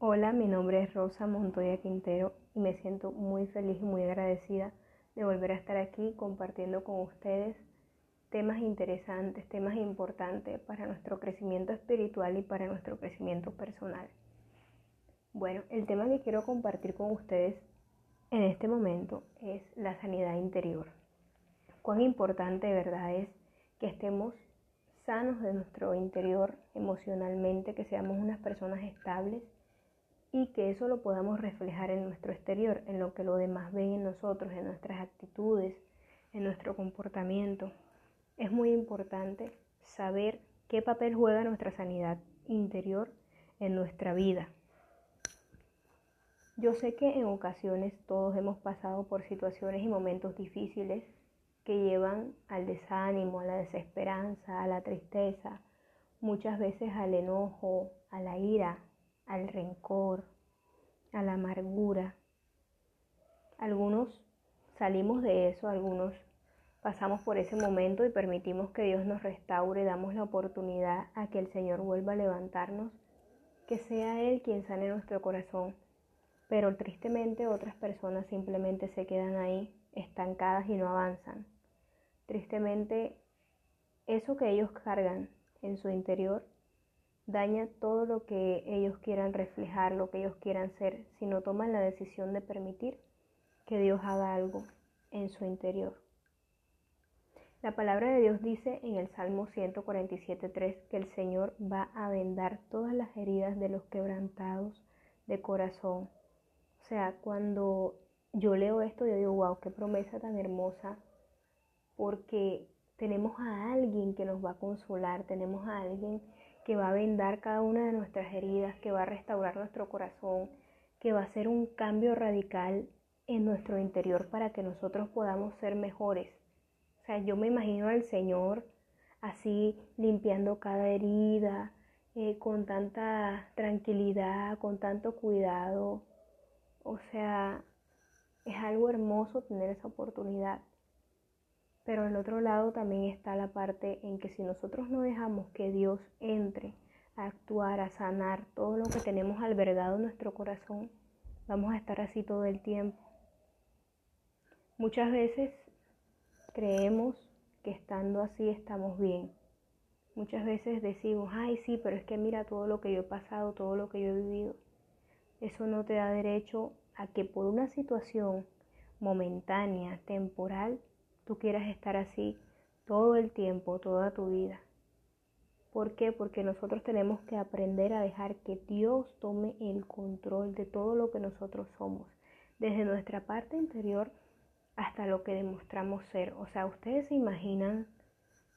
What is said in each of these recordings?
Hola, mi nombre es Rosa Montoya Quintero y me siento muy feliz y muy agradecida de volver a estar aquí compartiendo con ustedes temas interesantes, temas importantes para nuestro crecimiento espiritual y para nuestro crecimiento personal. Bueno, el tema que quiero compartir con ustedes en este momento es la sanidad interior. Cuán importante verdad es que estemos sanos de nuestro interior emocionalmente, que seamos unas personas estables y que eso lo podamos reflejar en nuestro exterior, en lo que los demás ven en nosotros, en nuestras actitudes, en nuestro comportamiento. Es muy importante saber qué papel juega nuestra sanidad interior en nuestra vida. Yo sé que en ocasiones todos hemos pasado por situaciones y momentos difíciles que llevan al desánimo, a la desesperanza, a la tristeza, muchas veces al enojo, a la ira, al rencor, a la amargura. Algunos salimos de eso, algunos pasamos por ese momento y permitimos que Dios nos restaure, damos la oportunidad a que el Señor vuelva a levantarnos, que sea Él quien sane nuestro corazón. Pero tristemente otras personas simplemente se quedan ahí estancadas y no avanzan. Tristemente, eso que ellos cargan en su interior daña todo lo que ellos quieran reflejar, lo que ellos quieran ser, si no toman la decisión de permitir que Dios haga algo en su interior. La palabra de Dios dice en el Salmo 147.3 que el Señor va a vendar todas las heridas de los quebrantados de corazón. O sea, cuando yo leo esto, yo digo, wow, qué promesa tan hermosa porque tenemos a alguien que nos va a consolar, tenemos a alguien que va a vendar cada una de nuestras heridas, que va a restaurar nuestro corazón, que va a hacer un cambio radical en nuestro interior para que nosotros podamos ser mejores. O sea, yo me imagino al Señor así limpiando cada herida, eh, con tanta tranquilidad, con tanto cuidado. O sea, es algo hermoso tener esa oportunidad. Pero al otro lado también está la parte en que si nosotros no dejamos que Dios entre a actuar, a sanar todo lo que tenemos albergado en nuestro corazón, vamos a estar así todo el tiempo. Muchas veces creemos que estando así estamos bien. Muchas veces decimos, ay sí, pero es que mira todo lo que yo he pasado, todo lo que yo he vivido. Eso no te da derecho a que por una situación momentánea, temporal, tú quieras estar así todo el tiempo, toda tu vida. ¿Por qué? Porque nosotros tenemos que aprender a dejar que Dios tome el control de todo lo que nosotros somos, desde nuestra parte interior hasta lo que demostramos ser. O sea, ustedes se imaginan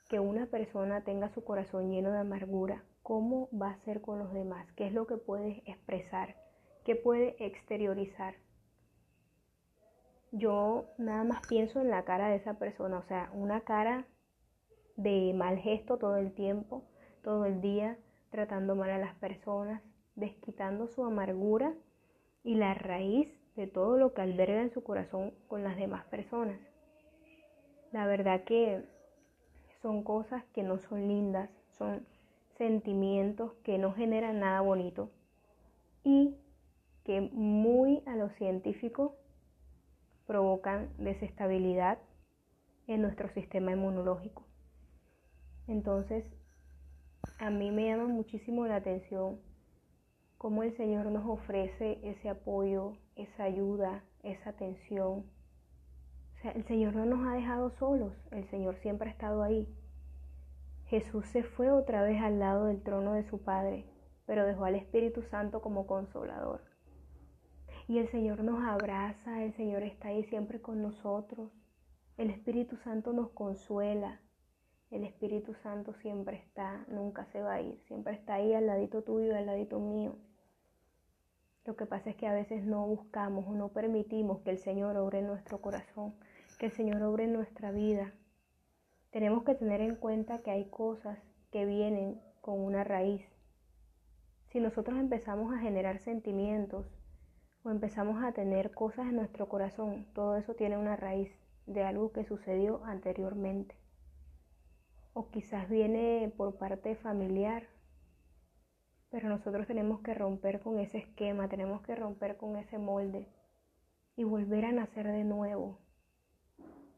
que una persona tenga su corazón lleno de amargura, ¿cómo va a ser con los demás? ¿Qué es lo que puede expresar? ¿Qué puede exteriorizar? Yo nada más pienso en la cara de esa persona, o sea, una cara de mal gesto todo el tiempo, todo el día, tratando mal a las personas, desquitando su amargura y la raíz de todo lo que alberga en su corazón con las demás personas. La verdad que son cosas que no son lindas, son sentimientos que no generan nada bonito y que muy a lo científico provocan desestabilidad en nuestro sistema inmunológico. Entonces, a mí me llama muchísimo la atención cómo el Señor nos ofrece ese apoyo, esa ayuda, esa atención. O sea, el Señor no nos ha dejado solos, el Señor siempre ha estado ahí. Jesús se fue otra vez al lado del trono de su Padre, pero dejó al Espíritu Santo como consolador. Y el Señor nos abraza, el Señor está ahí siempre con nosotros. El Espíritu Santo nos consuela. El Espíritu Santo siempre está, nunca se va a ir, siempre está ahí al ladito tuyo al ladito mío. Lo que pasa es que a veces no buscamos o no permitimos que el Señor obre en nuestro corazón, que el Señor obre en nuestra vida. Tenemos que tener en cuenta que hay cosas que vienen con una raíz. Si nosotros empezamos a generar sentimientos o empezamos a tener cosas en nuestro corazón, todo eso tiene una raíz de algo que sucedió anteriormente. O quizás viene por parte familiar. Pero nosotros tenemos que romper con ese esquema, tenemos que romper con ese molde y volver a nacer de nuevo,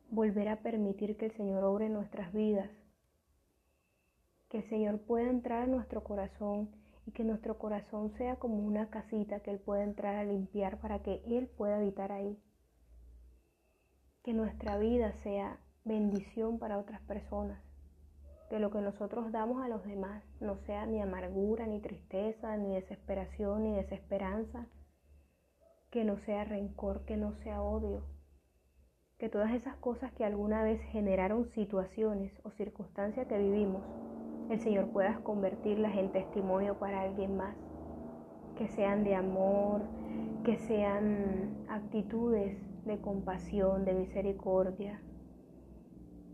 volver a permitir que el Señor obre en nuestras vidas, que el Señor pueda entrar a nuestro corazón y que nuestro corazón sea como una casita que Él pueda entrar a limpiar para que Él pueda habitar ahí. Que nuestra vida sea bendición para otras personas. Que lo que nosotros damos a los demás no sea ni amargura, ni tristeza, ni desesperación, ni desesperanza. Que no sea rencor, que no sea odio. Que todas esas cosas que alguna vez generaron situaciones o circunstancias que vivimos el Señor puedas convertirlas en testimonio para alguien más. Que sean de amor, que sean actitudes de compasión, de misericordia,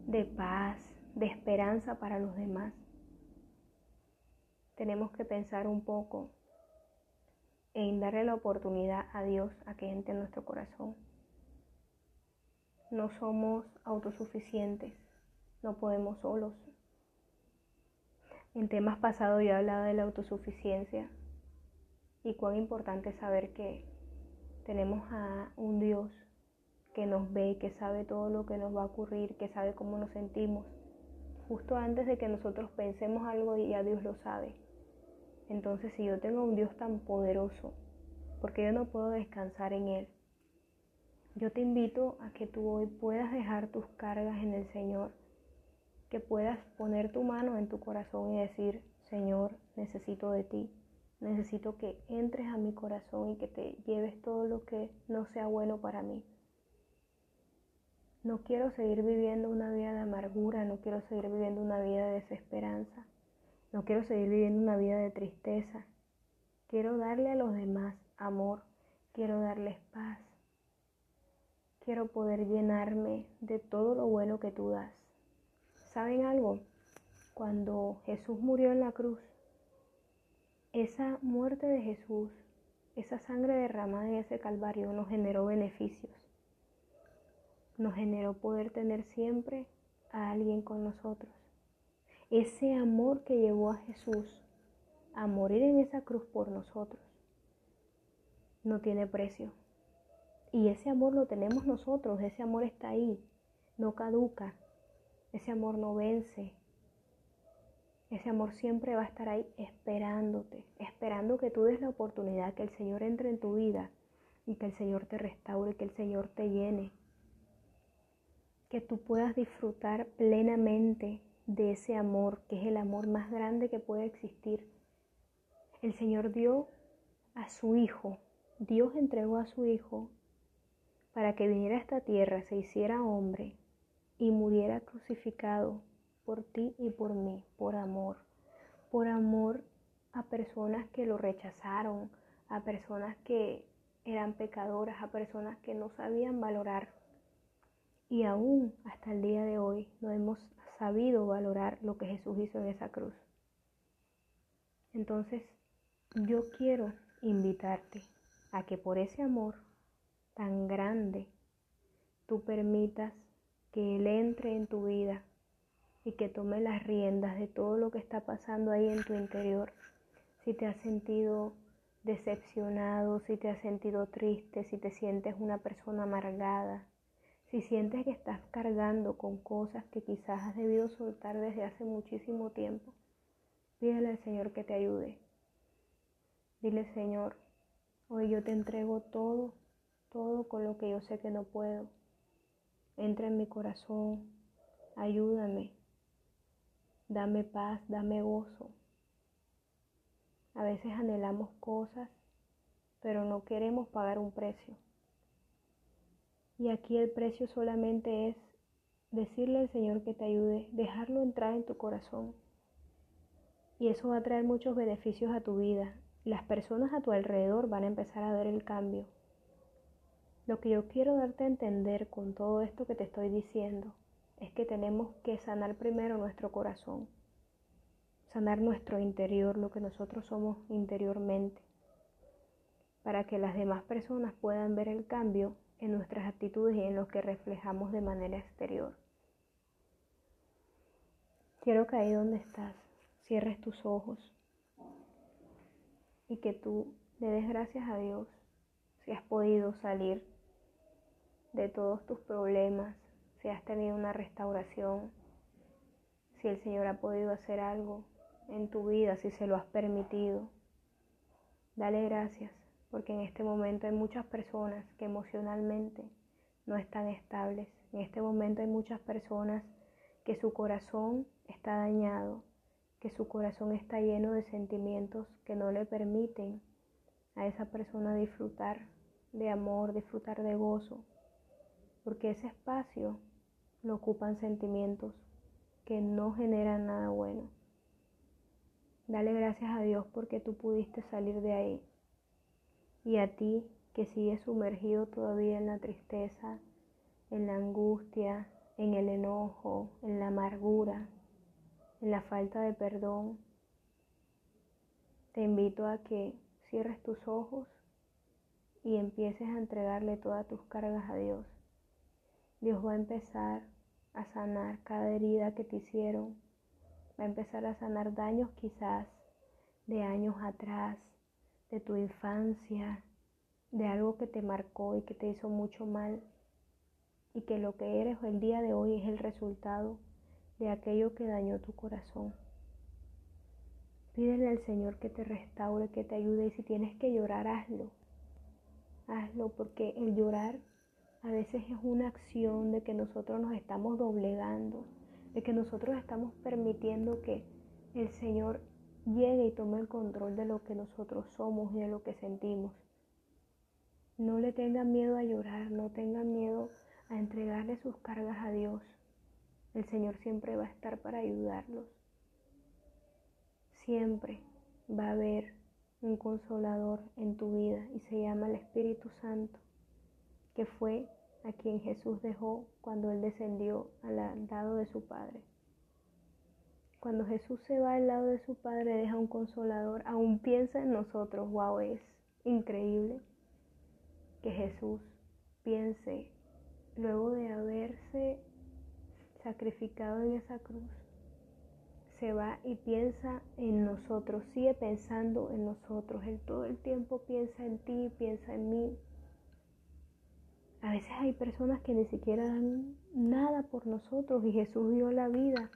de paz, de esperanza para los demás. Tenemos que pensar un poco en darle la oportunidad a Dios a que entre en nuestro corazón. No somos autosuficientes, no podemos solos, en temas pasados yo he hablado de la autosuficiencia y cuán importante es saber que tenemos a un Dios que nos ve, que sabe todo lo que nos va a ocurrir, que sabe cómo nos sentimos. Justo antes de que nosotros pensemos algo ya Dios lo sabe. Entonces si yo tengo un Dios tan poderoso, porque yo no puedo descansar en Él? Yo te invito a que tú hoy puedas dejar tus cargas en el Señor que puedas poner tu mano en tu corazón y decir, Señor, necesito de ti. Necesito que entres a mi corazón y que te lleves todo lo que no sea bueno para mí. No quiero seguir viviendo una vida de amargura, no quiero seguir viviendo una vida de desesperanza, no quiero seguir viviendo una vida de tristeza. Quiero darle a los demás amor, quiero darles paz, quiero poder llenarme de todo lo bueno que tú das. ¿Saben algo? Cuando Jesús murió en la cruz, esa muerte de Jesús, esa sangre derramada en ese calvario nos generó beneficios. Nos generó poder tener siempre a alguien con nosotros. Ese amor que llevó a Jesús a morir en esa cruz por nosotros no tiene precio. Y ese amor lo tenemos nosotros, ese amor está ahí, no caduca, ese amor no vence. Ese amor siempre va a estar ahí esperándote, esperando que tú des la oportunidad, que el Señor entre en tu vida y que el Señor te restaure, que el Señor te llene. Que tú puedas disfrutar plenamente de ese amor, que es el amor más grande que puede existir. El Señor dio a su Hijo, Dios entregó a su Hijo para que viniera a esta tierra, se hiciera hombre y muriera crucificado por ti y por mí, por amor, por amor a personas que lo rechazaron, a personas que eran pecadoras, a personas que no sabían valorar. Y aún hasta el día de hoy no hemos sabido valorar lo que Jesús hizo en esa cruz. Entonces, yo quiero invitarte a que por ese amor tan grande tú permitas que Él entre en tu vida y que tome las riendas de todo lo que está pasando ahí en tu interior. Si te has sentido decepcionado, si te has sentido triste, si te sientes una persona amargada, si sientes que estás cargando con cosas que quizás has debido soltar desde hace muchísimo tiempo, pídele al Señor que te ayude. Dile, Señor, hoy yo te entrego todo, todo con lo que yo sé que no puedo entra en mi corazón, ayúdame, dame paz, dame gozo. A veces anhelamos cosas, pero no queremos pagar un precio. Y aquí el precio solamente es decirle al Señor que te ayude, dejarlo entrar en tu corazón. Y eso va a traer muchos beneficios a tu vida. Las personas a tu alrededor van a empezar a ver el cambio. Lo que yo quiero darte a entender con todo esto que te estoy diciendo es que tenemos que sanar primero nuestro corazón, sanar nuestro interior, lo que nosotros somos interiormente, para que las demás personas puedan ver el cambio en nuestras actitudes y en lo que reflejamos de manera exterior. Quiero que ahí donde estás cierres tus ojos y que tú le des gracias a Dios si has podido salir de todos tus problemas, si has tenido una restauración, si el Señor ha podido hacer algo en tu vida, si se lo has permitido. Dale gracias, porque en este momento hay muchas personas que emocionalmente no están estables. En este momento hay muchas personas que su corazón está dañado, que su corazón está lleno de sentimientos que no le permiten a esa persona disfrutar de amor, disfrutar de gozo, porque ese espacio lo ocupan sentimientos que no generan nada bueno. Dale gracias a Dios porque tú pudiste salir de ahí. Y a ti que sigues sumergido todavía en la tristeza, en la angustia, en el enojo, en la amargura, en la falta de perdón, te invito a que cierres tus ojos y empieces a entregarle todas tus cargas a Dios. Dios va a empezar a sanar cada herida que te hicieron, va a empezar a sanar daños quizás de años atrás, de tu infancia, de algo que te marcó y que te hizo mucho mal y que lo que eres el día de hoy es el resultado de aquello que dañó tu corazón. Pídele al Señor que te restaure, que te ayude y si tienes que llorar, hazlo. Hazlo porque el llorar a veces es una acción de que nosotros nos estamos doblegando, de que nosotros estamos permitiendo que el Señor llegue y tome el control de lo que nosotros somos y de lo que sentimos. No le tengan miedo a llorar, no tengan miedo a entregarle sus cargas a Dios. El Señor siempre va a estar para ayudarlos. Siempre va a haber un consolador en tu vida y se llama el Espíritu Santo que fue a quien Jesús dejó cuando Él descendió al lado de su Padre. Cuando Jesús se va al lado de su Padre, deja un consolador, aún piensa en nosotros. Wow, es increíble que Jesús piense, luego de haberse sacrificado en esa cruz, se va y piensa en nosotros, sigue pensando en nosotros. Él todo el tiempo piensa en ti, piensa en mí, a veces hay personas que ni siquiera dan nada por nosotros y Jesús dio la vida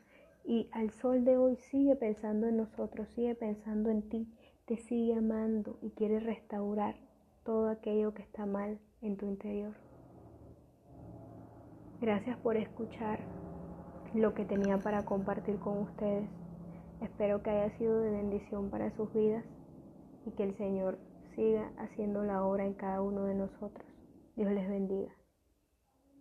y al sol de hoy sigue pensando en nosotros, sigue pensando en ti, te sigue amando y quiere restaurar todo aquello que está mal en tu interior. Gracias por escuchar lo que tenía para compartir con ustedes. Espero que haya sido de bendición para sus vidas y que el Señor siga haciendo la obra en cada uno de nosotros. Dios les bendiga.